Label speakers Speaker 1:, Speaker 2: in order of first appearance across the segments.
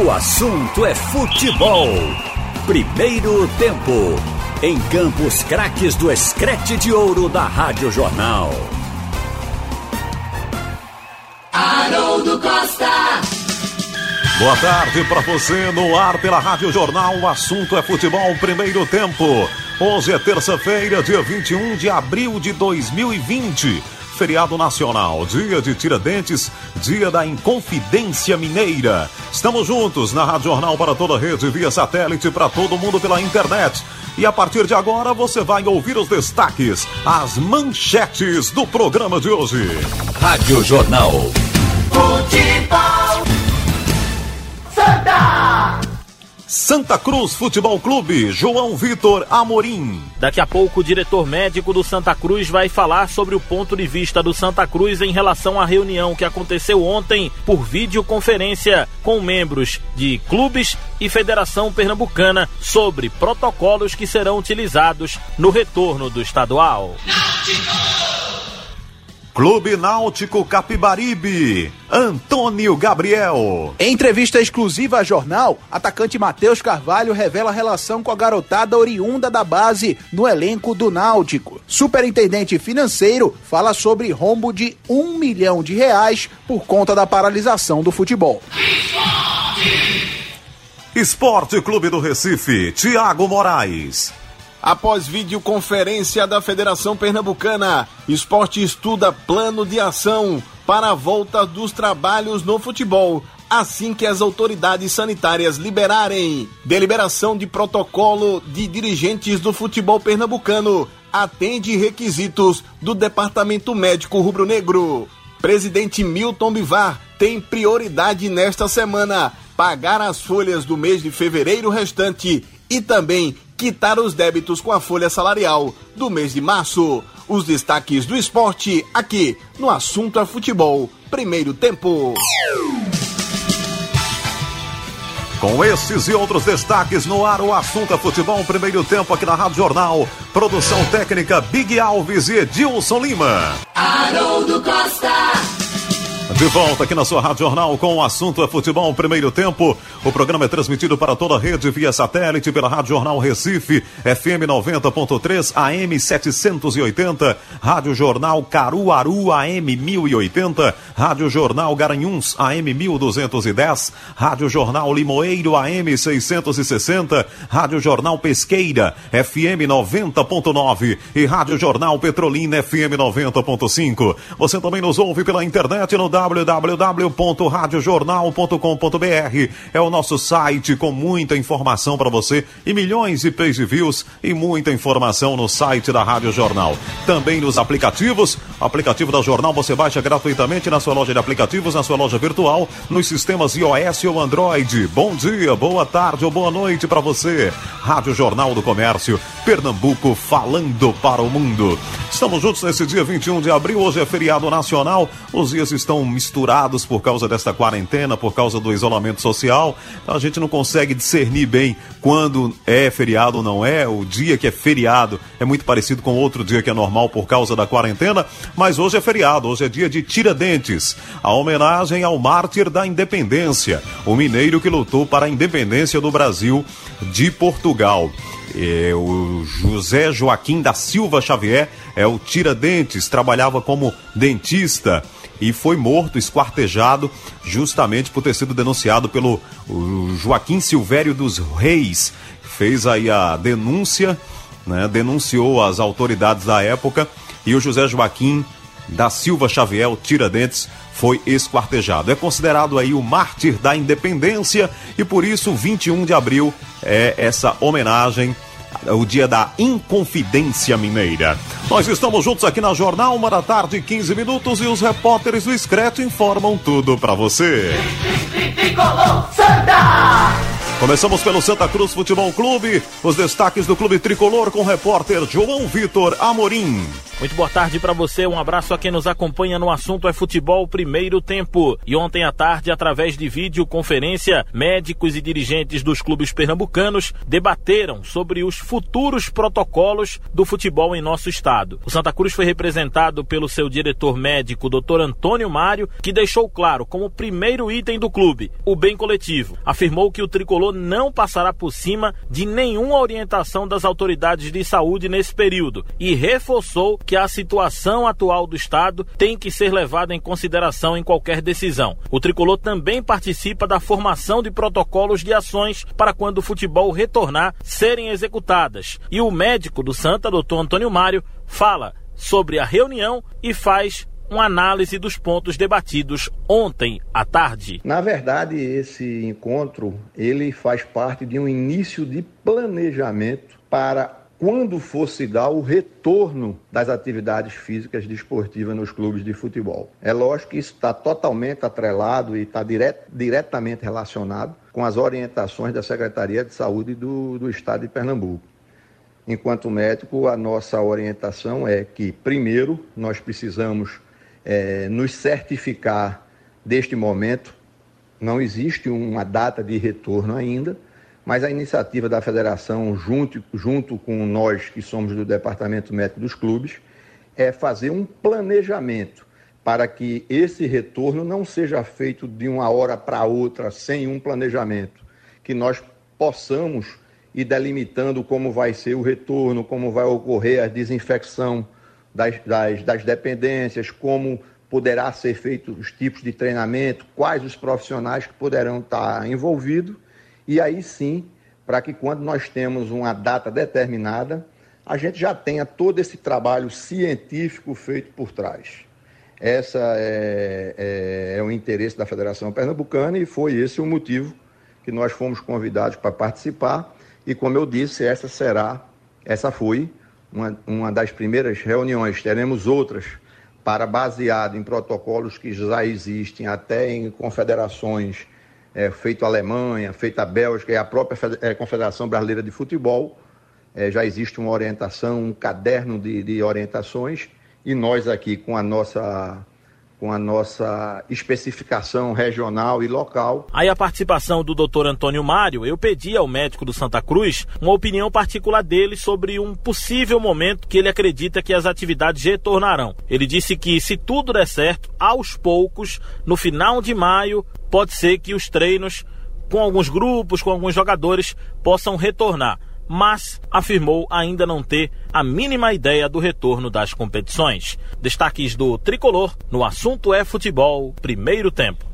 Speaker 1: O assunto é futebol. Primeiro tempo. Em Campos Craques do Escrete de Ouro da Rádio Jornal.
Speaker 2: Haroldo Costa.
Speaker 3: Boa tarde para você no ar pela Rádio Jornal. O assunto é futebol primeiro tempo. Hoje é terça-feira, dia 21 de abril de 2020. Feriado nacional, dia de Tiradentes, dia da Inconfidência Mineira. Estamos juntos na Rádio Jornal para toda a rede, via satélite, para todo mundo pela internet. E a partir de agora você vai ouvir os destaques, as manchetes do programa de hoje.
Speaker 1: Rádio Jornal.
Speaker 2: Futebol. Santa
Speaker 3: Cruz Futebol Clube, João Vitor Amorim.
Speaker 4: Daqui a pouco, o diretor médico do Santa Cruz vai falar sobre o ponto de vista do Santa Cruz em relação à reunião que aconteceu ontem por videoconferência com membros de clubes e Federação Pernambucana sobre protocolos que serão utilizados no retorno do estadual.
Speaker 3: Clube Náutico Capibaribe, Antônio Gabriel.
Speaker 5: Em entrevista exclusiva à jornal, atacante Matheus Carvalho revela a relação com a garotada oriunda da base no elenco do Náutico. Superintendente financeiro fala sobre rombo de um milhão de reais por conta da paralisação do futebol.
Speaker 3: Esporte Clube do Recife, Tiago Moraes.
Speaker 6: Após videoconferência da Federação Pernambucana, Esporte estuda plano de ação para a volta dos trabalhos no futebol, assim que as autoridades sanitárias liberarem. Deliberação de protocolo de dirigentes do futebol pernambucano atende requisitos do Departamento Médico Rubro-Negro. Presidente Milton Bivar tem prioridade nesta semana pagar as folhas do mês de fevereiro restante e também quitar os débitos com a folha salarial do mês de março. Os destaques do esporte aqui no Assunto é Futebol. Primeiro tempo.
Speaker 3: Com esses e outros destaques no ar, o assunto é futebol, primeiro tempo aqui na Rádio Jornal. Produção técnica Big Alves e Edilson Lima.
Speaker 2: Haroldo Costa.
Speaker 3: De volta aqui na sua Rádio Jornal com o assunto é futebol primeiro tempo. O programa é transmitido para toda a rede via satélite pela Rádio Jornal Recife, FM 90.3, AM 780, Rádio Jornal Caruaru, AM 1080, Rádio Jornal Garanhuns, AM 1210, Rádio Jornal Limoeiro, AM 660, Rádio Jornal Pesqueira, FM 90.9 e Rádio Jornal Petrolina, FM 90.5. Você também nos ouve pela internet no www.radiojornal.com.br. É o nosso site com muita informação para você e milhões de page views e muita informação no site da Rádio Jornal. Também nos aplicativos. O aplicativo da Jornal você baixa gratuitamente na sua loja de aplicativos, na sua loja virtual, nos sistemas iOS ou Android. Bom dia, boa tarde ou boa noite para você. Rádio Jornal do Comércio, Pernambuco falando para o mundo. Estamos juntos nesse dia 21 de abril, hoje é feriado nacional. Os dias estão misturados por causa desta quarentena, por causa do isolamento social. Então a gente não consegue discernir bem quando é feriado ou não é. O dia que é feriado é muito parecido com outro dia que é normal por causa da quarentena, mas hoje é feriado, hoje é dia de Tiradentes, a homenagem ao mártir da independência, o mineiro que lutou para a independência do Brasil de Portugal. É, o José Joaquim da Silva Xavier é o Tiradentes, trabalhava como dentista e foi morto, esquartejado, justamente por ter sido denunciado pelo Joaquim Silvério dos Reis. Fez aí a denúncia, né, denunciou as autoridades da época e o José Joaquim da Silva Xavier, Tiradentes, foi esquartejado. É considerado aí o mártir da independência e por isso 21 de abril é essa homenagem o dia da Inconfidência Mineira. Nós estamos juntos aqui na Jornal, uma da tarde, 15 minutos, e os repórteres do Excreto informam tudo para você.
Speaker 2: Tricolor Santa.
Speaker 3: Começamos pelo Santa Cruz Futebol Clube, os destaques do Clube Tricolor com o repórter João Vitor Amorim.
Speaker 4: Muito boa tarde para você, um abraço a quem nos acompanha no assunto é futebol primeiro tempo. E ontem à tarde, através de videoconferência, médicos e dirigentes dos clubes pernambucanos debateram sobre os futuros protocolos do futebol em nosso estado. O Santa Cruz foi representado pelo seu diretor médico, Dr. Antônio Mário, que deixou claro como primeiro item do clube o bem coletivo. Afirmou que o tricolor não passará por cima de nenhuma orientação das autoridades de saúde nesse período e reforçou que a situação atual do Estado tem que ser levada em consideração em qualquer decisão. O tricolor também participa da formação de protocolos de ações para quando o futebol retornar serem executadas. E o médico do Santa, doutor Antônio Mário, fala sobre a reunião e faz uma análise dos pontos debatidos ontem à tarde.
Speaker 7: Na verdade, esse encontro ele faz parte de um início de planejamento para quando fosse dar o retorno das atividades físicas desportivas nos clubes de futebol. É lógico que isso está totalmente atrelado e está diret, diretamente relacionado com as orientações da Secretaria de Saúde do, do Estado de Pernambuco. Enquanto médico, a nossa orientação é que, primeiro, nós precisamos é, nos certificar deste momento. Não existe uma data de retorno ainda mas a iniciativa da federação, junto, junto com nós que somos do departamento médico dos clubes, é fazer um planejamento para que esse retorno não seja feito de uma hora para outra sem um planejamento, que nós possamos ir delimitando como vai ser o retorno, como vai ocorrer a desinfecção das, das, das dependências, como poderá ser feito os tipos de treinamento, quais os profissionais que poderão estar envolvidos e aí sim, para que quando nós temos uma data determinada, a gente já tenha todo esse trabalho científico feito por trás. Essa é, é, é o interesse da Federação Pernambucana e foi esse o motivo que nós fomos convidados para participar. E como eu disse, essa será, essa foi uma, uma das primeiras reuniões. Teremos outras para baseado em protocolos que já existem até em confederações é, feito a Alemanha, feito a Bélgica e a própria é, Confederação Brasileira de Futebol. É, já existe uma orientação, um caderno de, de orientações e nós aqui com a nossa com a nossa especificação regional e local.
Speaker 4: Aí a participação do Dr. Antônio Mário, eu pedi ao médico do Santa Cruz uma opinião particular dele sobre um possível momento que ele acredita que as atividades retornarão. Ele disse que se tudo der certo, aos poucos, no final de maio, pode ser que os treinos com alguns grupos, com alguns jogadores, possam retornar, mas afirmou ainda não ter a mínima ideia do retorno das competições. Destaques do tricolor no assunto é futebol, primeiro tempo.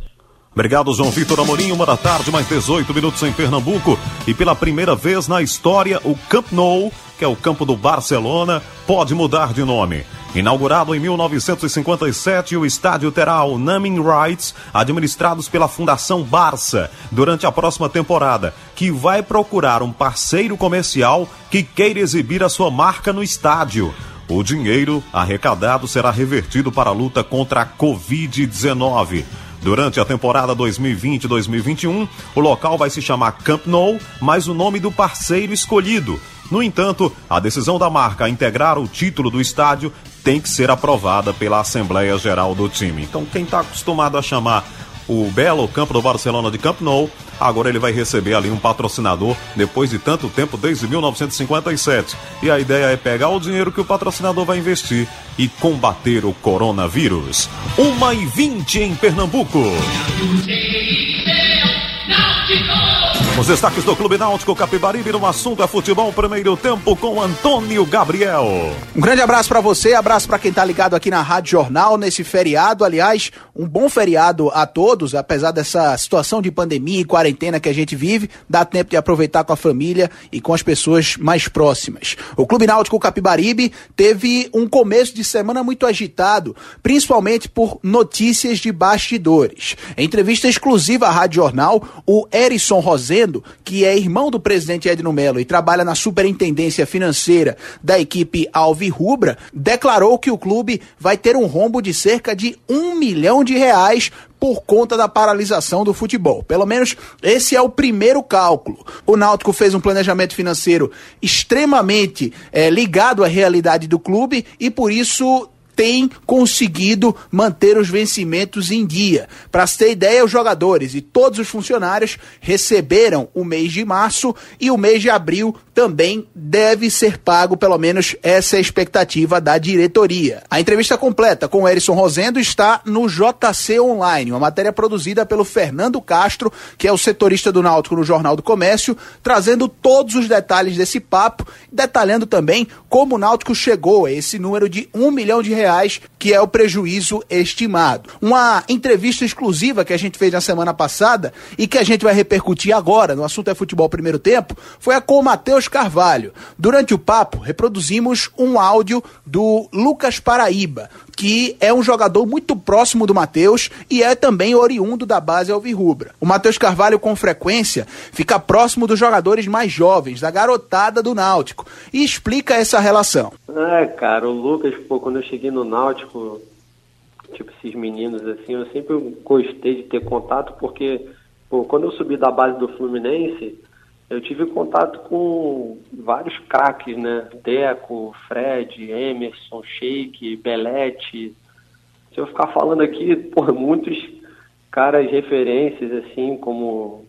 Speaker 3: Obrigado, João Vitor Amorim. Uma da tarde, mais 18 minutos em Pernambuco. E pela primeira vez na história, o Camp Nou, que é o campo do Barcelona, pode mudar de nome. Inaugurado em 1957, o estádio terá o naming rights administrados pela Fundação Barça durante a próxima temporada, que vai procurar um parceiro comercial que queira exibir a sua marca no estádio. O dinheiro arrecadado será revertido para a luta contra a Covid-19. Durante a temporada 2020-2021, o local vai se chamar Camp Nou, mas o nome do parceiro escolhido. No entanto, a decisão da marca a integrar o título do estádio tem que ser aprovada pela Assembleia Geral do time. Então, quem está acostumado a chamar o belo campo do Barcelona de Camp Nou, agora ele vai receber ali um patrocinador depois de tanto tempo, desde 1957. E a ideia é pegar o dinheiro que o patrocinador vai investir e combater o coronavírus. Uma e vinte em Pernambuco. Os destaques do Clube Náutico Capibaribe no assunto é futebol primeiro tempo com Antônio Gabriel.
Speaker 5: Um grande abraço para você, abraço para quem tá ligado aqui na Rádio Jornal nesse feriado, aliás, um bom feriado a todos, apesar dessa situação de pandemia e quarentena que a gente vive, dá tempo de aproveitar com a família e com as pessoas mais próximas. O Clube Náutico Capibaribe teve um começo de semana muito agitado, principalmente por notícias de bastidores. Em entrevista exclusiva à Rádio Jornal, o Erison Rosena Que é irmão do presidente Edno Melo e trabalha na superintendência financeira da equipe Alvi Rubra, declarou que o clube vai ter um rombo de cerca de um milhão de reais por conta da paralisação do futebol. Pelo menos esse é o primeiro cálculo. O Náutico fez um planejamento financeiro extremamente é, ligado à realidade do clube e por isso tem conseguido manter os vencimentos em dia. Para se ter ideia, os jogadores e todos os funcionários receberam o mês de março e o mês de abril também deve ser pago, pelo menos essa é a expectativa da diretoria. A entrevista completa com o Erison Rosendo está no JC Online, uma matéria produzida pelo Fernando Castro, que é o setorista do Náutico no Jornal do Comércio, trazendo todos os detalhes desse papo, detalhando também como o Náutico chegou a esse número de um milhão de reais, que é o prejuízo estimado. Uma entrevista exclusiva que a gente fez na semana passada e que a gente vai repercutir agora no assunto é futebol primeiro tempo, foi a com o Matheus Carvalho. Durante o papo, reproduzimos um áudio do Lucas Paraíba, que é um jogador muito próximo do Matheus e é também oriundo da base Alvirrubra. O Matheus Carvalho, com frequência, fica próximo dos jogadores mais jovens, da garotada do Náutico, e explica essa relação.
Speaker 8: É, cara, o Lucas, pô, quando eu cheguei no Náutico, tipo, esses meninos assim, eu sempre gostei de ter contato, porque, pô, quando eu subi da base do Fluminense, eu tive contato com vários craques, né? Deco, Fred, Emerson, Sheik, Belete. Se eu ficar falando aqui, por muitos caras referências, assim, como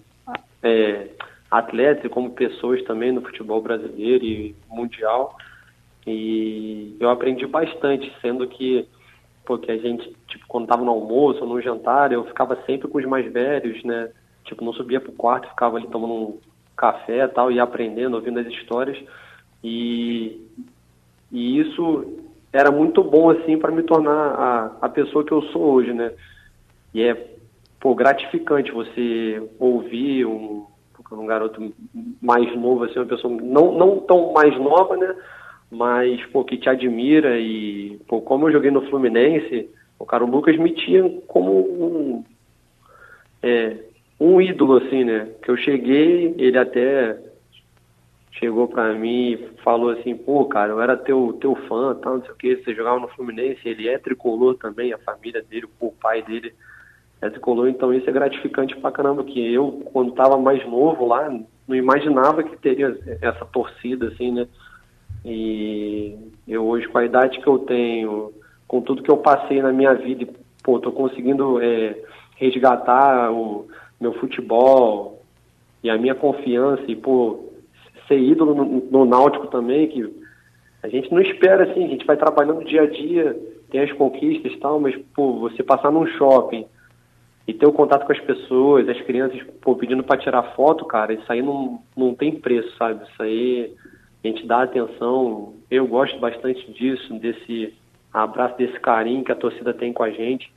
Speaker 8: é, atletas como pessoas também no futebol brasileiro e mundial. E eu aprendi bastante, sendo que porque a gente, tipo, quando tava no almoço ou no jantar, eu ficava sempre com os mais velhos, né? Tipo, não subia pro quarto, ficava ali tomando um café tal, e aprendendo, ouvindo as histórias. E, e isso era muito bom, assim, para me tornar a, a pessoa que eu sou hoje, né? E é, pô, gratificante você ouvir um, um garoto mais novo, assim, uma pessoa não, não tão mais nova, né? Mas, pô, que te admira e, pô, como eu joguei no Fluminense, o cara, o Lucas me tinha como um, é, um ídolo, assim, né? Que eu cheguei, ele até chegou pra mim e falou assim, pô, cara, eu era teu, teu fã, tal, não sei o que, você jogava no Fluminense, ele é tricolor também, a família dele, o pai dele é tricolor, então isso é gratificante pra caramba, que eu, quando tava mais novo lá, não imaginava que teria essa torcida, assim, né? E eu hoje, com a idade que eu tenho, com tudo que eu passei na minha vida, pô, tô conseguindo é, resgatar o meu futebol e a minha confiança e por ser ídolo no, no, Náutico também, que a gente não espera assim, a gente vai trabalhando dia a dia, tem as conquistas e tal, mas pô, você passar num shopping e ter o contato com as pessoas, as crianças pô, pedindo para tirar foto, cara, isso aí não, não tem preço, sabe? Isso aí a gente dá atenção. Eu gosto bastante disso, desse abraço, desse carinho que a torcida tem com a gente.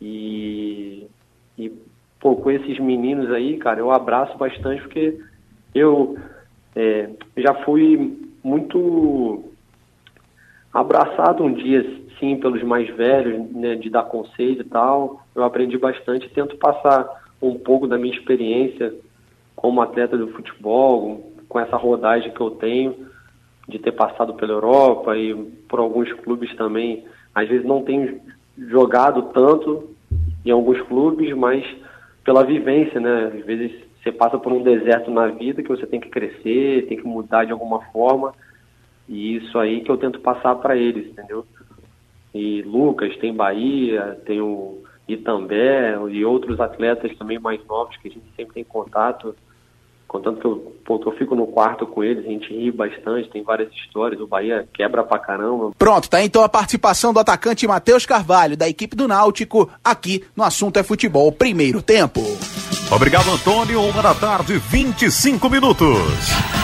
Speaker 8: E, e pô, com esses meninos aí, cara, eu abraço bastante porque eu é, já fui muito abraçado um dia, sim, pelos mais velhos, né, de dar conselho e tal. Eu aprendi bastante, tento passar um pouco da minha experiência como atleta do futebol, com essa rodagem que eu tenho de ter passado pela Europa e por alguns clubes também. Às vezes não tenho jogado tanto em alguns clubes, mas pela vivência, né? Às vezes você passa por um deserto na vida que você tem que crescer, tem que mudar de alguma forma. E isso aí que eu tento passar para eles, entendeu? E Lucas, tem Bahia, tem o Itambé e outros atletas também mais novos que a gente sempre tem contato. Contanto que eu, pô, eu fico no quarto com eles, a gente ri bastante, tem várias histórias, o Bahia quebra pra caramba.
Speaker 5: Pronto, tá então a participação do atacante Matheus Carvalho, da equipe do Náutico, aqui no Assunto é Futebol, primeiro tempo.
Speaker 3: Obrigado, Antônio. Uma da tarde, 25 minutos.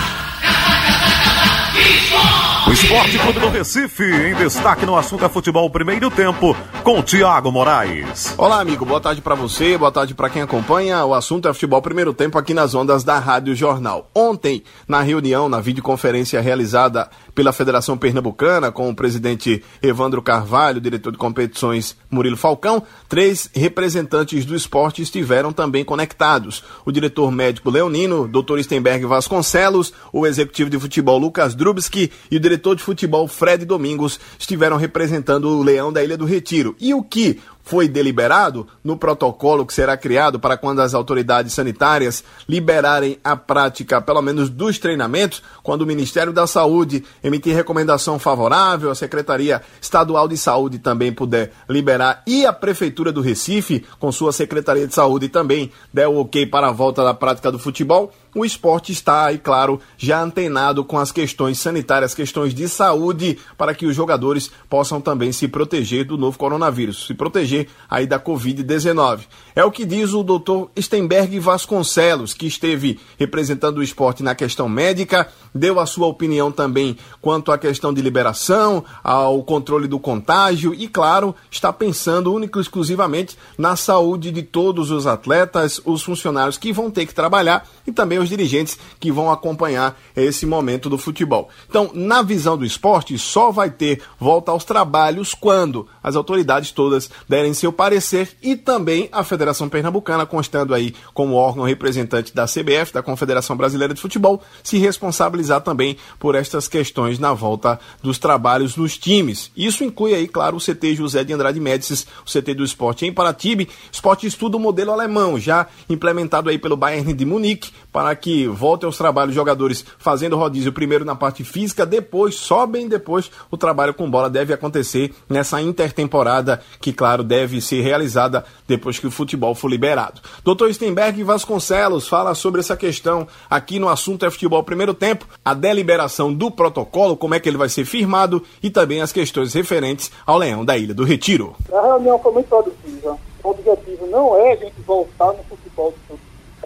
Speaker 3: Esporte Clube do Recife, em destaque no assunto é futebol primeiro tempo, com Tiago Moraes.
Speaker 6: Olá, amigo, boa tarde para você, boa tarde para quem acompanha. O assunto é futebol primeiro tempo aqui nas ondas da Rádio Jornal. Ontem, na reunião, na videoconferência realizada pela Federação Pernambucana, com o presidente Evandro Carvalho, diretor de competições Murilo Falcão, três representantes do esporte estiveram também conectados. O diretor médico Leonino, Dr. Stenberg Vasconcelos, o executivo de futebol Lucas Drubski e o diretor de futebol Fred Domingos estiveram representando o Leão da Ilha do Retiro. E o que foi deliberado no protocolo que será criado para quando as autoridades sanitárias liberarem a prática, pelo menos dos treinamentos, quando o Ministério da Saúde emitir recomendação favorável, a Secretaria Estadual de Saúde também puder liberar e a Prefeitura do Recife, com sua Secretaria de Saúde, também der o ok para a volta da prática do futebol o esporte está aí, claro, já antenado com as questões sanitárias, questões de saúde, para que os jogadores possam também se proteger do novo coronavírus, se proteger aí da Covid-19. É o que diz o doutor Stenberg Vasconcelos, que esteve representando o esporte na questão médica, deu a sua opinião também quanto à questão de liberação, ao controle do contágio e, claro, está pensando único e exclusivamente na saúde de todos os atletas, os funcionários que vão ter que trabalhar e também os dirigentes que vão acompanhar esse momento do futebol. Então, na visão do esporte, só vai ter volta aos trabalhos quando as autoridades todas derem seu parecer e também a Federação Pernambucana, constando aí como órgão representante da CBF, da Confederação Brasileira de Futebol, se responsabilizar também por estas questões na volta dos trabalhos nos times. Isso inclui aí, claro, o CT José de Andrade Médicis, o CT do esporte em Paratibe. Esporte estuda o modelo alemão, já implementado aí pelo Bayern de Munique, para que volte aos trabalhos jogadores fazendo rodízio primeiro na parte física, depois, só bem depois, o trabalho com bola deve acontecer nessa intertemporada que, claro, deve ser realizada depois que o futebol for liberado. Dr. Stenberg Vasconcelos fala sobre essa questão aqui no assunto é futebol primeiro tempo, a deliberação do protocolo, como é que ele vai ser firmado e também as questões referentes ao Leão da Ilha do Retiro.
Speaker 9: A reunião foi muito produtiva. O objetivo não é a gente voltar no futebol do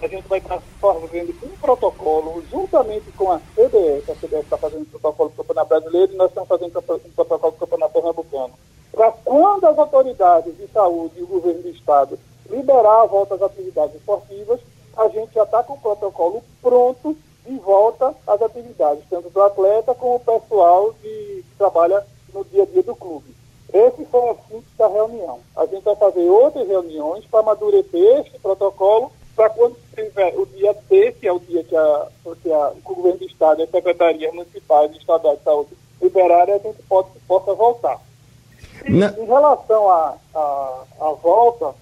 Speaker 9: a gente vai estar fazendo um protocolo juntamente com a CBF, a CBF está fazendo um protocolo do Campeonato Brasileiro e nós estamos fazendo um protocolo do Campeonato Pernambucano. Para quando as autoridades de saúde e o governo do Estado liberar a volta às atividades esportivas, a gente já está com o protocolo pronto de volta às atividades, tanto do atleta como o pessoal de, que trabalha no dia a dia do clube. Esse foi o assunto da reunião. A gente vai fazer outras reuniões para amadurecer este protocolo para quando tiver o dia D, que é o dia que, a, que a, o governo do Estado e as secretarias municipais e estaduais de saúde liberarem, a gente pode, possa voltar. E, em relação à volta,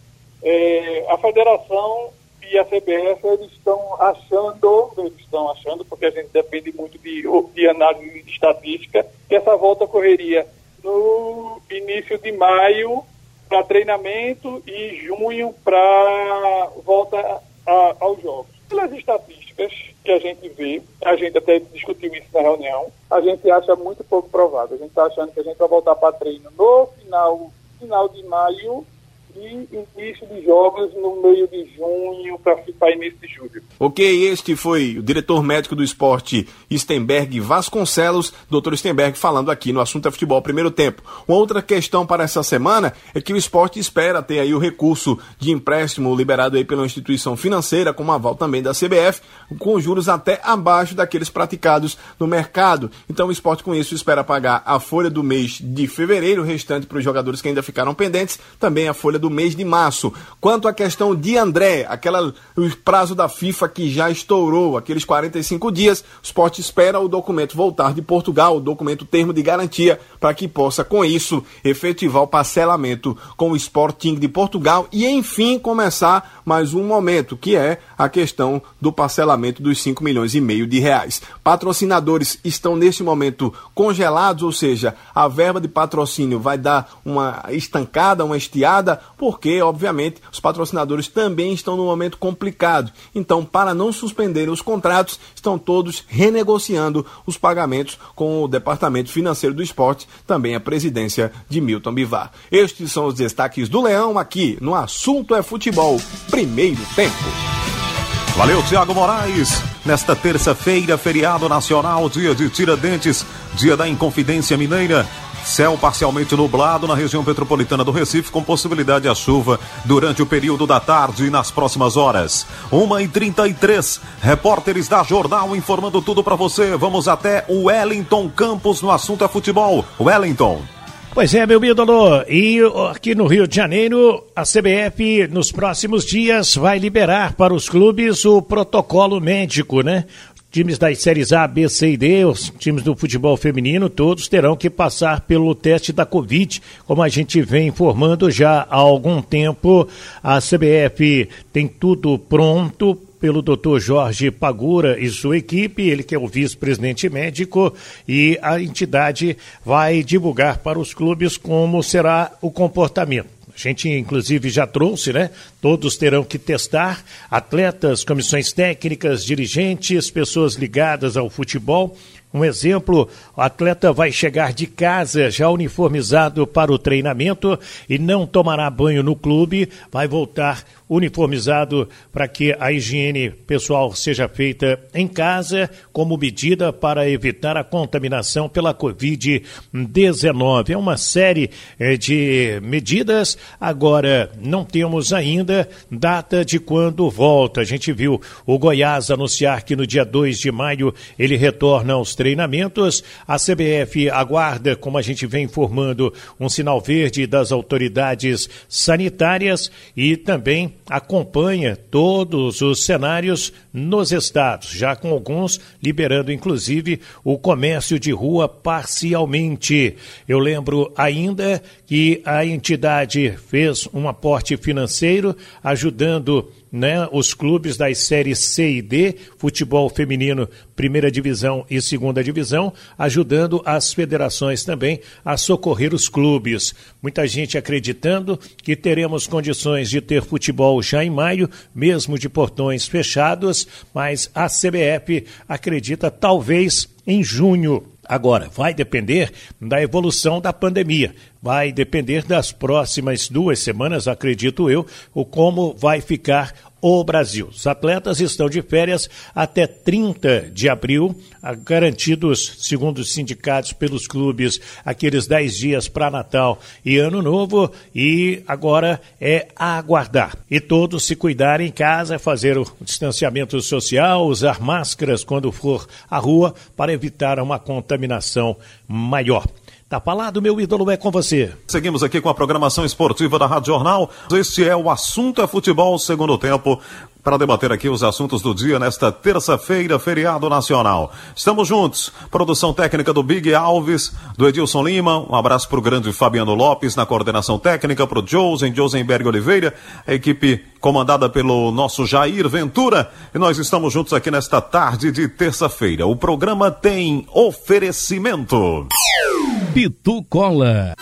Speaker 9: é, a federação e a CBF eles estão achando, eles estão achando, porque a gente depende muito de, de análise de estatística, que essa volta ocorreria no início de maio para treinamento e junho para volta a, aos jogos. Pelas estatísticas que a gente vê, a gente até discutiu isso na reunião, a gente acha muito pouco provável. A gente está achando que a gente vai voltar para treino no final, final de maio e início de jogos no meio de junho para início de julho.
Speaker 6: Ok, este foi o diretor médico do esporte Stenberg Vasconcelos, doutor Stenberg, falando aqui no assunto é futebol primeiro tempo. Uma outra questão para essa semana é que o esporte espera ter aí o recurso de empréstimo liberado aí pela instituição financeira, com aval também da CBF, com juros até abaixo daqueles praticados no mercado. Então o esporte com isso espera pagar a folha do mês de fevereiro, restante para os jogadores que ainda ficaram pendentes, também a folha do mês de março. Quanto à questão de André, aquela, o prazo da FIFA que já estourou, aqueles 45 dias, o esporte espera o documento voltar de Portugal, o documento termo de garantia, para que possa, com isso, efetivar o parcelamento com o Sporting de Portugal e, enfim, começar mais um momento, que é a questão do parcelamento dos 5 milhões e meio de reais. Patrocinadores estão neste momento congelados, ou seja, a verba de patrocínio vai dar uma estancada, uma estiada, porque, obviamente, os patrocinadores também estão num momento complicado. Então, para não suspenderem os contratos, estão todos renegociando os pagamentos com o Departamento Financeiro do Esporte, também a presidência de Milton Bivar. Estes são os destaques do Leão aqui no Assunto é Futebol, primeiro tempo.
Speaker 3: Valeu, Tiago Moraes. nesta terça-feira, feriado nacional, dia de Tiradentes, dia da Inconfidência Mineira. Céu parcialmente nublado na região metropolitana do Recife, com possibilidade de chuva durante o período da tarde e nas próximas horas. 1h33, repórteres da Jornal informando tudo para você. Vamos até o Wellington Campos no assunto é futebol. Wellington.
Speaker 10: Pois é, meu ídolo. E aqui no Rio de Janeiro, a CBF, nos próximos dias, vai liberar para os clubes o protocolo médico, né? Times das séries A, B, C e D, os times do futebol feminino, todos terão que passar pelo teste da Covid, como a gente vem informando já há algum tempo. A CBF tem tudo pronto pelo Dr. Jorge Pagura e sua equipe, ele que é o vice-presidente médico, e a entidade vai divulgar para os clubes como será o comportamento. A gente, inclusive, já trouxe, né? Todos terão que testar atletas, comissões técnicas, dirigentes, pessoas ligadas ao futebol um exemplo, o atleta vai chegar de casa já uniformizado para o treinamento e não tomará banho no clube, vai voltar uniformizado para que a higiene pessoal seja feita em casa, como medida para evitar a contaminação pela Covid-19. É uma série eh, de medidas. Agora, não temos ainda data de quando volta. A gente viu o Goiás anunciar que no dia 2 de maio ele retorna aos treinamentos. A CBF aguarda, como a gente vem informando, um sinal verde das autoridades sanitárias e também acompanha todos os cenários nos estados, já com alguns liberando inclusive o comércio de rua parcialmente. Eu lembro ainda que a entidade fez um aporte financeiro ajudando né, os clubes das séries C e D, futebol feminino, primeira divisão e segunda divisão, ajudando as federações também a socorrer os clubes. Muita gente acreditando que teremos condições de ter futebol já em maio, mesmo de portões fechados, mas a CBF acredita talvez em junho. Agora, vai depender da evolução da pandemia, vai depender das próximas duas semanas, acredito eu, o como vai ficar o Brasil. Os atletas estão de férias até 30 de abril, garantidos, segundo os sindicatos, pelos clubes, aqueles 10 dias para Natal e Ano Novo, e agora é aguardar. E todos se cuidarem em casa, fazer o distanciamento social, usar máscaras quando for à rua, para evitar uma contaminação maior. Tá falado, meu ídolo, é com você.
Speaker 3: Seguimos aqui com a programação esportiva da Rádio Jornal. Este é o Assunto é Futebol, segundo tempo, para debater aqui os assuntos do dia nesta terça-feira, feriado nacional. Estamos juntos. Produção técnica do Big Alves, do Edilson Lima. Um abraço para o grande Fabiano Lopes na coordenação técnica, para o Josen, Josenberg Oliveira, a equipe comandada pelo nosso Jair Ventura. E nós estamos juntos aqui nesta tarde de terça-feira. O programa tem oferecimento.
Speaker 10: Pitu Cola.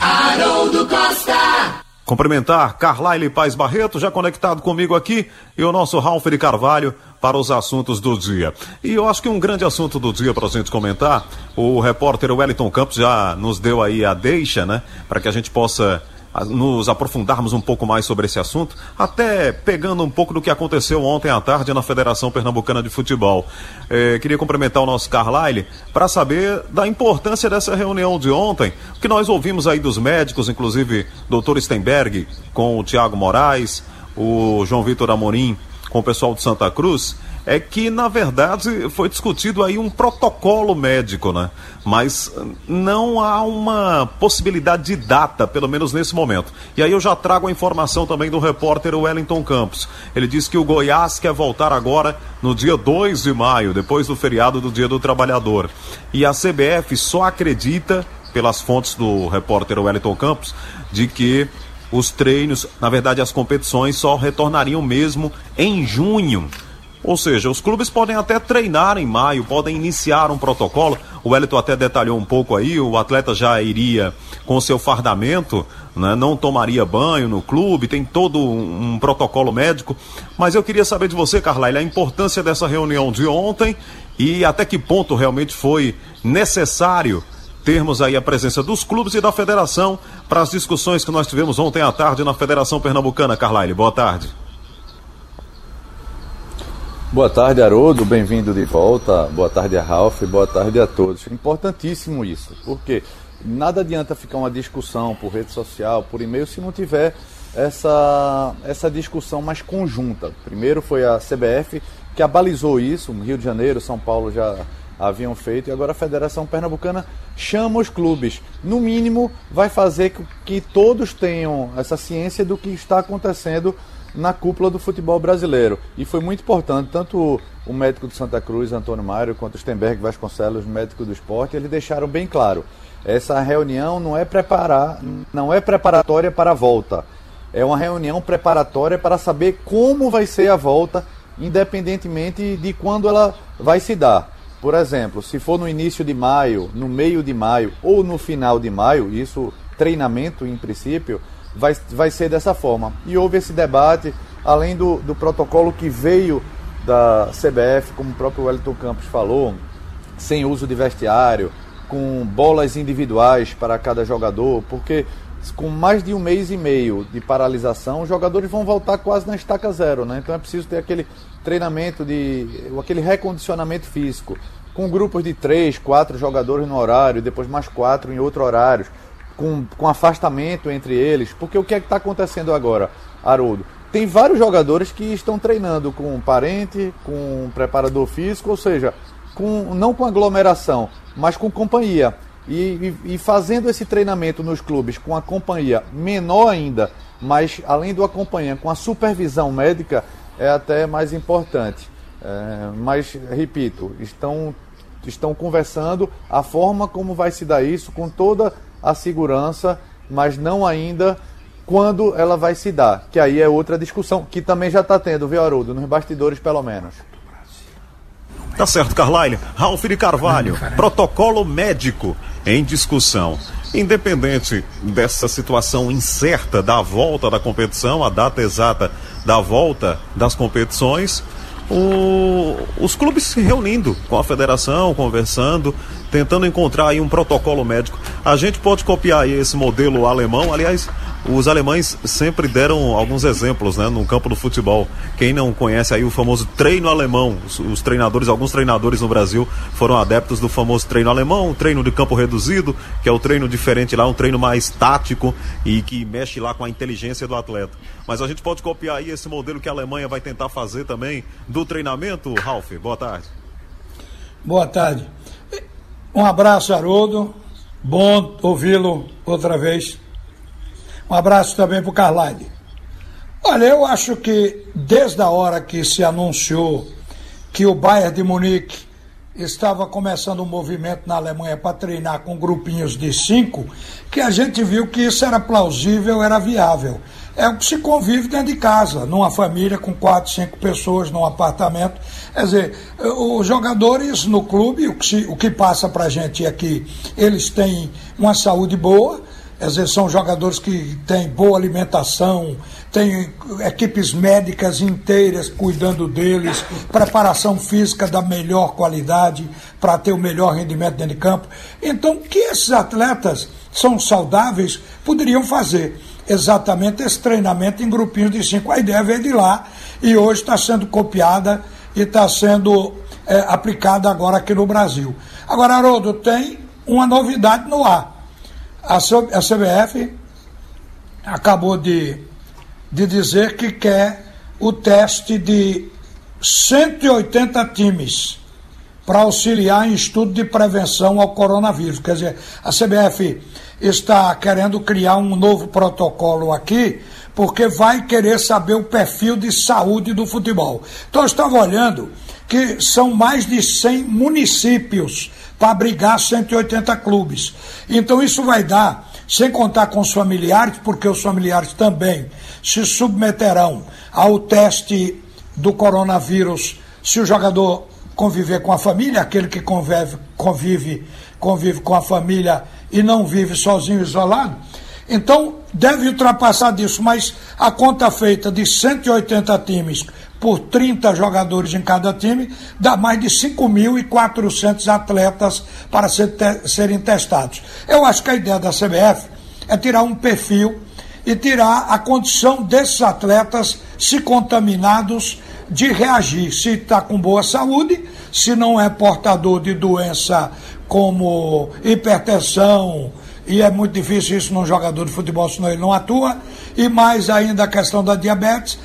Speaker 2: Haroldo Costa.
Speaker 3: Cumprimentar Carlyle Paz Barreto, já conectado comigo aqui, e o nosso Ralf de Carvalho para os assuntos do dia. E eu acho que um grande assunto do dia para a gente comentar, o repórter Wellington Campos já nos deu aí a deixa, né, para que a gente possa nos aprofundarmos um pouco mais sobre esse assunto, até pegando um pouco do que aconteceu ontem à tarde na Federação Pernambucana de Futebol. É, queria cumprimentar o nosso Carlyle para saber da importância dessa reunião de ontem, que nós ouvimos aí dos médicos, inclusive doutor Stenberg com o Tiago Moraes, o João Vitor Amorim com o pessoal de Santa Cruz é que, na verdade, foi discutido aí um protocolo médico, né? Mas não há uma possibilidade de data, pelo menos nesse momento. E aí eu já trago a informação também do repórter Wellington Campos. Ele diz que o Goiás quer voltar agora no dia 2 de maio, depois do feriado do Dia do Trabalhador. E a CBF só acredita, pelas fontes do repórter Wellington Campos, de que os treinos, na verdade as competições, só retornariam mesmo em junho. Ou seja, os clubes podem até treinar em maio, podem iniciar um protocolo. O Wellington até detalhou um pouco aí, o atleta já iria com seu fardamento, né, não tomaria banho no clube, tem todo um, um protocolo médico. Mas eu queria saber de você, Carlyle, a importância dessa reunião de ontem e até que ponto realmente foi necessário termos aí a presença dos clubes e da federação para as discussões que nós tivemos ontem à tarde na Federação Pernambucana. Carlyle, boa tarde.
Speaker 11: Boa tarde, Haroldo. Bem-vindo de volta. Boa tarde a Ralph. Boa tarde a todos. Importantíssimo isso, porque nada adianta ficar uma discussão por rede social, por e-mail, se não tiver essa, essa discussão mais conjunta. Primeiro foi a CBF que abalizou isso, Rio de Janeiro, São Paulo já haviam feito, e agora a Federação Pernambucana chama os clubes. No mínimo, vai fazer que todos tenham essa ciência do que está acontecendo na cúpula do futebol brasileiro. E foi muito importante, tanto o médico do Santa Cruz, Antônio Mário, quanto o Stenberg Vasconcelos, médico do esporte, eles deixaram bem claro. Essa reunião não é preparar, não é preparatória para a volta. É uma reunião preparatória para saber como vai ser a volta, independentemente de quando ela vai se dar. Por exemplo, se for no início de maio, no meio de maio ou no final de maio, isso treinamento em princípio, vai, vai ser dessa forma. E houve esse debate, além do, do protocolo que veio da CBF, como o próprio Wellington Campos falou, sem uso de vestiário, com bolas individuais para cada jogador, porque com mais de um mês e meio de paralisação, os jogadores vão voltar quase na estaca zero, né? Então é preciso ter aquele treinamento de. aquele recondicionamento físico. Com grupos de três, quatro jogadores no horário, depois mais quatro em outro horário, com, com afastamento entre eles. Porque o que é que está acontecendo agora, Haroldo? Tem vários jogadores que estão treinando com parente, com preparador físico, ou seja, com, não com aglomeração, mas com companhia. E, e, e, fazendo esse treinamento nos clubes com a companhia menor ainda, mas além do acompanhante, com a supervisão médica, é até mais importante. É, mas, repito, estão, estão conversando a forma como vai se dar isso, com toda a segurança, mas não ainda quando ela vai se dar, que aí é outra discussão, que também já está tendo, viu, Haroldo? Nos bastidores, pelo menos.
Speaker 3: Tá certo, Carlyle. Ralf de Carvalho, protocolo médico em discussão. Independente dessa situação incerta da volta da competição, a data exata da volta das competições, o, os clubes se reunindo com a federação, conversando, tentando encontrar aí um protocolo médico. A gente pode copiar esse modelo alemão, aliás, os alemães sempre deram alguns exemplos, né, no campo do futebol. Quem não conhece aí o famoso treino alemão, os, os, treinadores, alguns treinadores no Brasil foram adeptos do famoso treino alemão, treino de campo reduzido, que é o treino diferente lá, um treino mais tático e que mexe lá com a inteligência do atleta. Mas a gente pode copiar aí esse modelo que a Alemanha vai tentar fazer também do treinamento, Ralf. Boa tarde.
Speaker 12: Boa tarde. Um abraço, Haroldo. Bom ouvi-lo outra vez. Um abraço também para o Carlyle. Olha, eu acho que desde a hora que se anunciou que o Bayern de Munique estava começando um movimento na Alemanha para treinar com grupinhos de cinco, que a gente viu que isso era plausível, era viável. É o que se convive dentro de casa, numa família com quatro, cinco pessoas, num apartamento. Quer dizer, os jogadores no clube, o que, se, o que passa para a gente é que eles têm uma saúde boa, vezes são jogadores que têm boa alimentação, têm equipes médicas inteiras cuidando deles, preparação física da melhor qualidade para ter o melhor rendimento dentro de campo. Então, que esses atletas são saudáveis poderiam fazer exatamente esse treinamento em grupinhos de cinco. A ideia veio de lá e hoje está sendo copiada e está sendo é, aplicada agora aqui no Brasil. Agora, Haroldo, tem uma novidade no ar a CBF acabou de, de dizer que quer o teste de 180 times para auxiliar em estudo de prevenção ao coronavírus. Quer dizer, a CBF está querendo criar um novo protocolo aqui, porque vai querer saber o perfil de saúde do futebol. Então, eu estava olhando que são mais de 100 municípios para abrigar 180 clubes. Então isso vai dar, sem contar com os familiares, porque os familiares também se submeterão ao teste do coronavírus se o jogador conviver com a família, aquele que convive, convive, convive com a família e não vive sozinho, isolado. Então, deve ultrapassar disso, mas a conta feita de 180 times por 30 jogadores em cada time, dá mais de 5.400 atletas para ser te serem testados. Eu acho que a ideia da CBF é tirar um perfil e tirar a condição desses atletas, se contaminados, de reagir. Se está com boa saúde, se não é portador de doença como hipertensão, e é muito difícil isso num jogador de futebol, senão ele não atua, e mais ainda a questão da diabetes,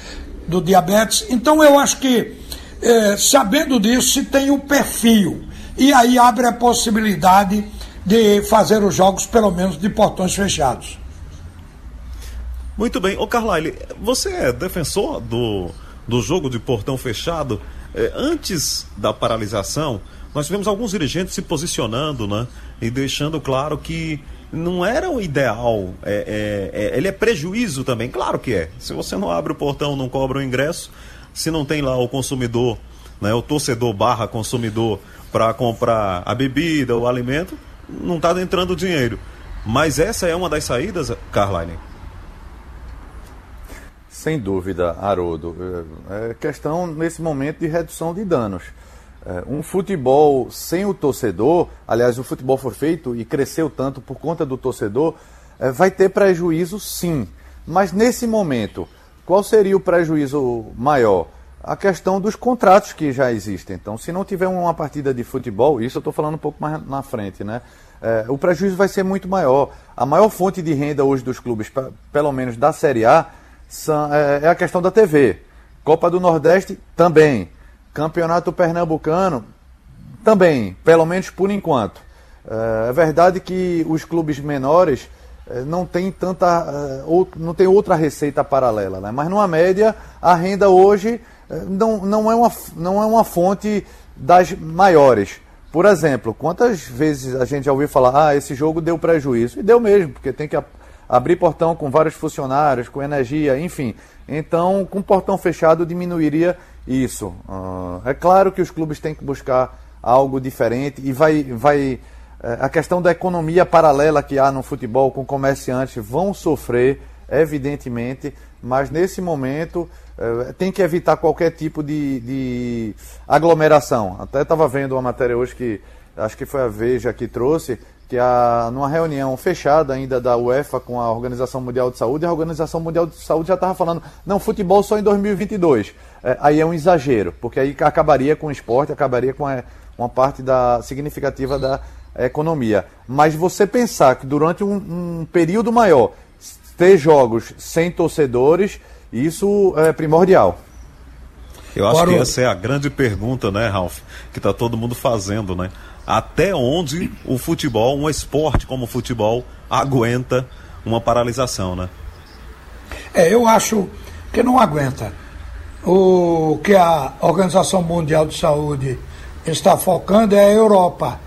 Speaker 12: do diabetes. Então eu acho que, é, sabendo disso, se tem um perfil, e aí abre a possibilidade de fazer os jogos, pelo menos, de portões fechados.
Speaker 3: Muito bem. Ô Carlyle, você é defensor do, do jogo de portão fechado? É, antes da paralisação, nós tivemos alguns dirigentes se posicionando, né? E deixando claro que não era o ideal. É, é, é, ele é prejuízo também, claro que é. Se você não abre o portão, não cobra o ingresso, se não tem lá o consumidor, né, o torcedor barra consumidor para comprar a bebida, o alimento, não está entrando dinheiro. Mas essa é uma das saídas, Carline?
Speaker 11: Sem dúvida, Haroldo. É, é questão, nesse momento, de redução de danos. É, um futebol sem o torcedor, aliás, o futebol foi feito e cresceu tanto por conta do torcedor, é, vai ter prejuízo sim. Mas nesse momento, qual seria o prejuízo maior? A questão dos contratos que já existem. Então, se não tiver uma partida de futebol, isso eu estou falando um pouco mais na frente, né? É, o prejuízo vai ser muito maior. A maior fonte de renda hoje dos clubes, pelo menos da Série A, é, é a questão da TV. Copa do Nordeste também. Campeonato Pernambucano também, pelo menos por enquanto. É, é verdade que os clubes menores é, não tem tanta não tem outra receita paralela, né? mas numa média a renda hoje não, não, é uma, não é uma fonte das maiores. Por exemplo, quantas vezes a gente já ouviu falar, ah, esse jogo deu prejuízo? E deu mesmo, porque tem que abrir portão com vários funcionários, com energia, enfim. Então, com portão fechado diminuiria isso. Uh, é claro que os clubes têm que buscar algo diferente e vai, vai é, a questão da economia paralela que há no futebol com comerciantes vão sofrer, evidentemente, mas nesse momento é, tem que evitar qualquer tipo de, de aglomeração. Até estava vendo uma matéria hoje que acho que foi a Veja que trouxe que a, numa reunião fechada ainda da UEFA com a Organização Mundial de Saúde, a Organização Mundial de Saúde já estava falando, não, futebol só em 2022. É, aí é um exagero, porque aí acabaria com o esporte, acabaria com a, uma parte da significativa da economia. Mas você pensar que durante um, um período maior, ter jogos sem torcedores, isso é primordial.
Speaker 3: Eu acho que essa é a grande pergunta, né, Ralf, que está todo mundo fazendo, né? Até onde o futebol, um esporte como o futebol, aguenta uma paralisação, né?
Speaker 12: É, eu acho que não aguenta. O que a Organização Mundial de Saúde está focando é a Europa.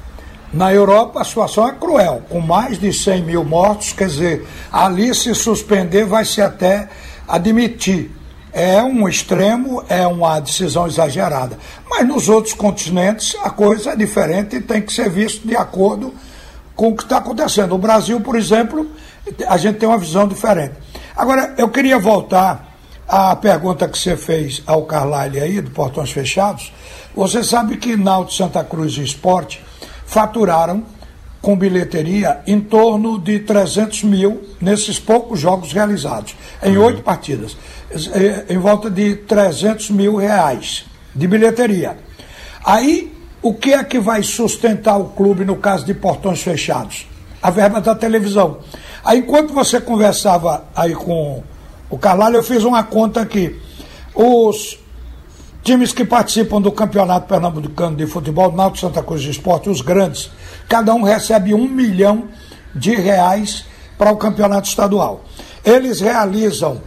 Speaker 12: Na Europa a situação é cruel, com mais de 100 mil mortos, quer dizer, ali se suspender vai se até admitir é um extremo, é uma decisão exagerada. Mas nos outros continentes a coisa é diferente e tem que ser visto de acordo com o que está acontecendo. O Brasil, por exemplo, a gente tem uma visão diferente. Agora, eu queria voltar à pergunta que você fez ao Carlyle aí, do Portões Fechados. Você sabe que Náutico Santa Cruz e Esporte faturaram com bilheteria em torno de 300 mil nesses poucos jogos realizados, em oito partidas, é, em volta de 300 mil reais de bilheteria. Aí, o que é que vai sustentar o clube no caso de portões fechados? A verba da televisão. Aí, enquanto você conversava aí com o Carvalho, eu fiz uma conta aqui. Os times que participam do Campeonato Pernambucano de Futebol, Náutico Santa Cruz de Esporte, os grandes, cada um recebe um milhão de reais para o campeonato estadual. Eles realizam,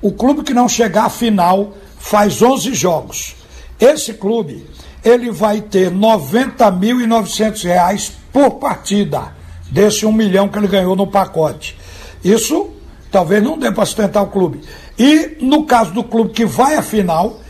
Speaker 12: o clube que não chegar à final faz 11 jogos. Esse clube, ele vai ter 90.900 reais por partida, desse um milhão que ele ganhou no pacote. Isso talvez não dê para sustentar o clube. E no caso do clube que vai à final,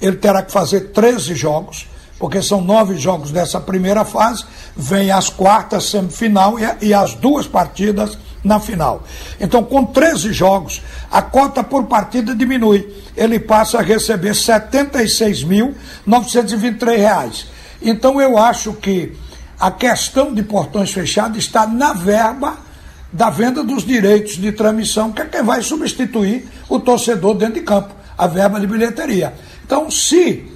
Speaker 12: ele terá que fazer 13 jogos porque são nove jogos dessa primeira fase, vem as quartas, semifinal e, as duas partidas na final. Então, com 13 jogos, a cota por partida diminui. Ele passa a receber R$ 76.923. Então, eu acho que a questão de portões fechados está na verba da venda dos direitos de transmissão, que é quem vai substituir o torcedor dentro de campo. a verba de bilheteria. Então, se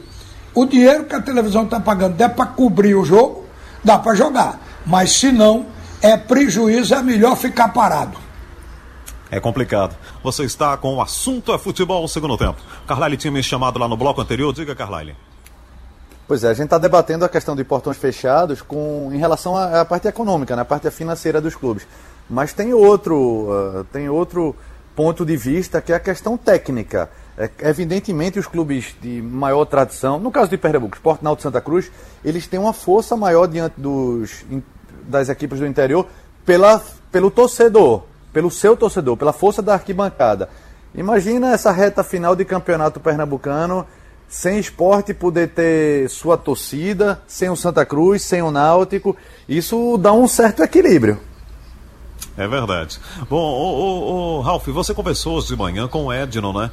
Speaker 12: o dinheiro que a televisão está pagando der para cobrir o jogo, dá para jogar. Mas se não, é prejuízo, é melhor ficar parado.
Speaker 3: É complicado. Você está com o assunto é futebol segundo tempo. Carlyle tinha me chamado lá no bloco anterior. Diga, Carlyle.
Speaker 11: Pois é, a gente está debatendo a questão de portões fechados com, em relação à, à parte econômica, né, a parte financeira dos clubes. Mas tem outro, uh, tem outro ponto de vista que é a questão técnica. É, evidentemente, os clubes de maior tradição, no caso de Pernambuco, Sport Náutico Santa Cruz, eles têm uma força maior diante dos, das equipes do interior pela, pelo torcedor, pelo seu torcedor, pela força da arquibancada. Imagina essa reta final de campeonato pernambucano sem esporte poder ter sua torcida, sem o Santa Cruz, sem o Náutico, isso dá um certo equilíbrio.
Speaker 3: É verdade. Bom, o, o, Ralf, você conversou hoje de manhã com o Edno, né?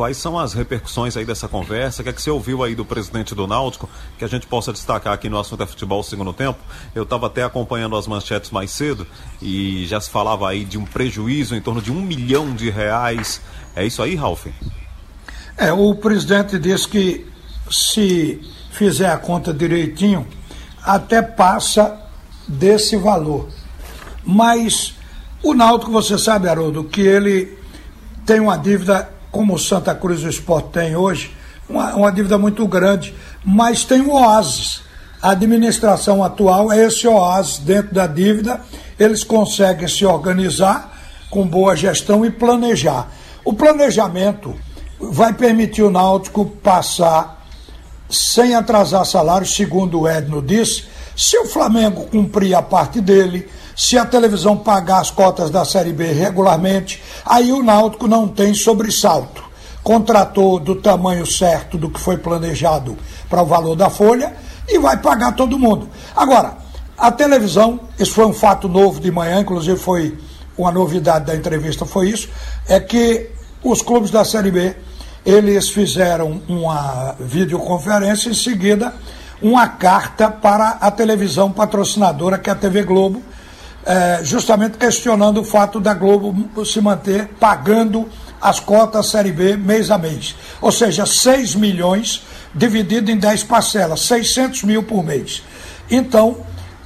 Speaker 3: Quais são as repercussões aí dessa conversa? O que é que você ouviu aí do presidente do Náutico que a gente possa destacar aqui no assunto é futebol segundo tempo? Eu estava até acompanhando as manchetes mais cedo e já se falava aí de um prejuízo em torno de um milhão de reais. É isso aí, Ralf?
Speaker 12: É, o presidente disse que se fizer a conta direitinho, até passa desse valor. Mas o Náutico, você sabe, Haroldo, que ele tem uma dívida, como o Santa Cruz do Esporte tem hoje, uma, uma dívida muito grande, mas tem o oásis. A administração atual é esse oásis dentro da dívida, eles conseguem se organizar com boa gestão e planejar. O planejamento vai permitir o Náutico passar sem atrasar salário, segundo o Edno disse, se o Flamengo cumprir a parte dele, se a televisão pagar as cotas da Série B regularmente, aí o Náutico não tem sobressalto. Contratou do tamanho certo do que foi planejado para o valor da folha e vai pagar todo mundo. Agora, a televisão, isso foi um fato novo de manhã, inclusive foi uma novidade da entrevista, foi isso, é que os clubes da Série B eles fizeram uma videoconferência em seguida uma carta para a televisão patrocinadora, que é a TV Globo, é, justamente questionando o fato da Globo se manter pagando as cotas Série B mês a mês. Ou seja, 6 milhões dividido em 10 parcelas, 600 mil por mês. Então,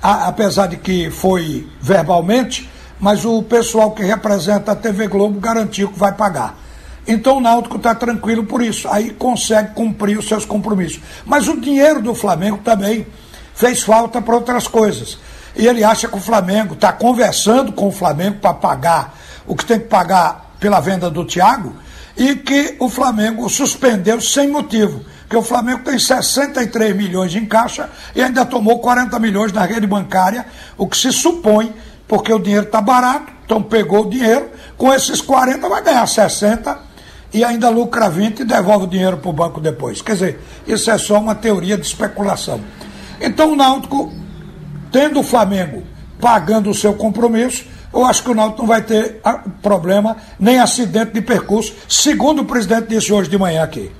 Speaker 12: a, apesar de que foi verbalmente, mas o pessoal que representa a TV Globo garantiu que vai pagar. Então o Náutico está tranquilo por isso. Aí consegue cumprir os seus compromissos. Mas o dinheiro do Flamengo também fez falta para outras coisas. E ele acha que o Flamengo está conversando com o Flamengo para pagar o que tem que pagar pela venda do Thiago e que o Flamengo suspendeu sem motivo. Porque o Flamengo tem 63 milhões em caixa e ainda tomou 40 milhões na rede bancária, o que se supõe, porque o dinheiro está barato, então pegou o dinheiro, com esses 40 vai ganhar 60 e ainda lucra 20 e devolve o dinheiro para o banco depois. Quer dizer, isso é só uma teoria de especulação. Então o Náutico, tendo o Flamengo pagando o seu compromisso, eu acho que o Náutico não vai ter ah, problema nem acidente de percurso, segundo o presidente disse hoje de manhã aqui.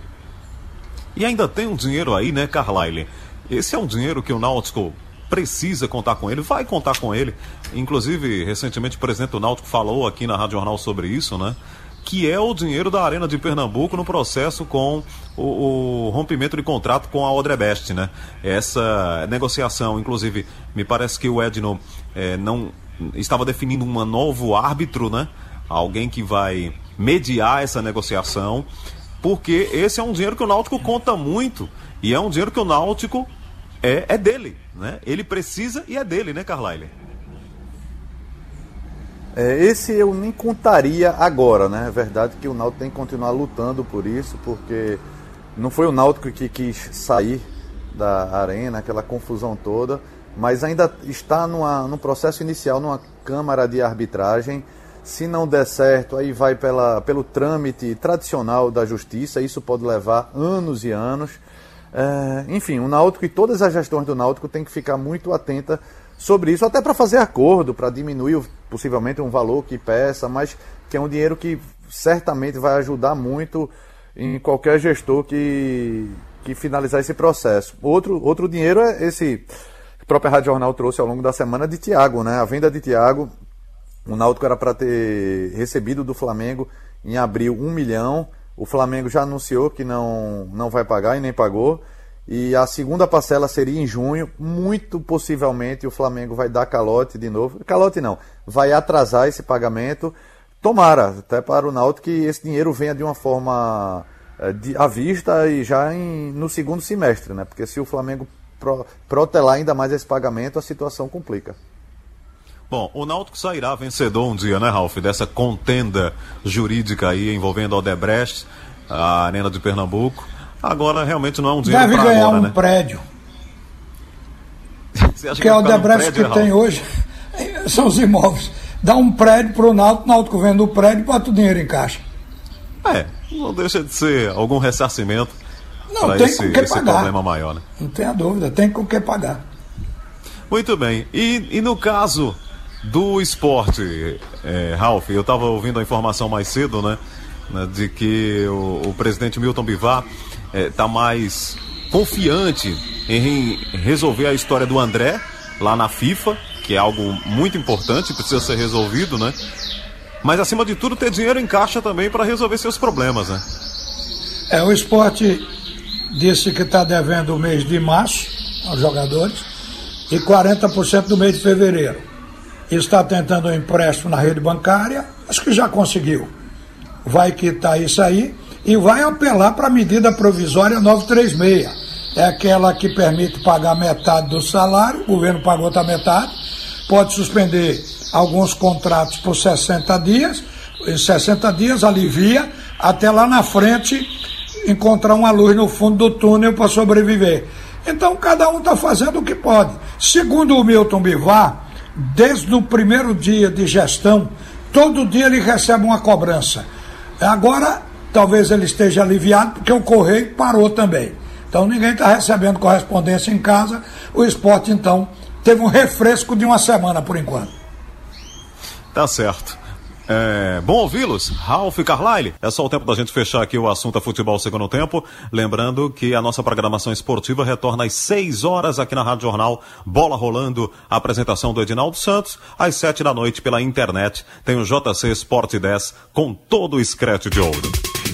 Speaker 3: E ainda tem um dinheiro aí, né, Carlyle? Esse é um dinheiro que o Náutico precisa contar com ele, vai contar com ele. Inclusive, recentemente o presidente do Náutico falou aqui na Rádio Jornal sobre isso, né? Que é o dinheiro da Arena de Pernambuco no processo com o, o rompimento de contrato com a Odrebest, né? Essa negociação, inclusive, me parece que o Edno é, não estava definindo um novo árbitro, né? Alguém que vai mediar essa negociação, porque esse é um dinheiro que o Náutico conta muito e é um dinheiro que o Náutico é, é dele, né? Ele precisa e é dele, né, Carlyle?
Speaker 11: É, esse eu nem contaria agora, né? É verdade que o Náutico tem que continuar lutando por isso, porque não foi o Náutico que quis sair da arena, aquela confusão toda, mas ainda está numa, num processo inicial, numa Câmara de Arbitragem. Se não der certo, aí vai pela, pelo trâmite tradicional da justiça, isso pode levar anos e anos. É, enfim, o Náutico e todas as gestões do Náutico têm que ficar muito atenta sobre isso, até para fazer acordo, para diminuir possivelmente um valor que peça, mas que é um dinheiro que certamente vai ajudar muito em qualquer gestor que, que finalizar esse processo. Outro, outro dinheiro é esse que a própria Rádio Jornal trouxe ao longo da semana de Thiago, né? A venda de Thiago, o Náutico era para ter recebido do Flamengo em abril um milhão, O Flamengo já anunciou que não, não vai pagar e nem pagou. E a segunda parcela seria em junho. Muito possivelmente o Flamengo vai dar calote de novo. Calote não, vai atrasar esse pagamento. Tomara, até para o Náutico, que esse dinheiro venha de uma forma é, de, à vista e já em, no segundo semestre, né? Porque se o Flamengo pro, protelar ainda mais esse pagamento, a situação complica.
Speaker 3: Bom, o Náutico sairá vencedor um dia, né, Ralf, dessa contenda jurídica aí envolvendo a Odebrecht, a Arena de Pernambuco. Agora realmente não é um dinheiro
Speaker 12: Deve ganhar
Speaker 3: agora,
Speaker 12: um
Speaker 3: né?
Speaker 12: prédio.
Speaker 3: Você acha
Speaker 12: que é
Speaker 3: vai
Speaker 12: o
Speaker 3: prédio,
Speaker 12: que tem hoje são os imóveis. Dá um prédio para o Náutico, o Náutico vende o prédio e bota o dinheiro em caixa.
Speaker 3: É, não deixa de ser algum ressarcimento
Speaker 12: Não,
Speaker 3: para
Speaker 12: tem
Speaker 3: esse,
Speaker 12: que
Speaker 3: esse
Speaker 12: pagar.
Speaker 3: problema maior, né?
Speaker 12: Não tenha dúvida, tem com o que pagar.
Speaker 3: Muito bem. E, e no caso do esporte, é, Ralf, eu estava ouvindo a informação mais cedo, né? né, De que o, o presidente Milton Bivar está mais confiante em resolver a história do André lá na FIFA, que é algo muito importante, precisa ser resolvido, né? Mas acima de tudo ter dinheiro em caixa também para resolver seus problemas, né?
Speaker 12: É, o esporte disse que está devendo o mês de março aos jogadores e 40% do mês de fevereiro. Está tentando um empréstimo na rede bancária, acho que já conseguiu. Vai quitar isso aí e vai apelar para a medida provisória 936. É aquela que permite pagar metade do salário, o governo pagou outra metade, pode suspender alguns contratos por 60 dias, em 60 dias alivia, até lá na frente encontrar uma luz no fundo do túnel para sobreviver. Então cada um está fazendo o que pode. Segundo o Milton Bivar, desde o primeiro dia de gestão, todo dia ele recebe uma cobrança. Agora, talvez ele esteja aliviado, porque o correio parou também. Então ninguém está recebendo correspondência em casa. O esporte, então, teve um refresco de uma semana por enquanto.
Speaker 3: Tá certo. É, bom ouvi-los, Ralf e Carlyle. É só o tempo da gente fechar aqui o assunto a futebol segundo tempo. Lembrando que a nossa programação esportiva retorna às 6 horas aqui na Rádio Jornal. Bola rolando, a apresentação do Edinaldo Santos. Às 7 da noite pela internet tem o JC Sport 10 com todo o scratch de ouro.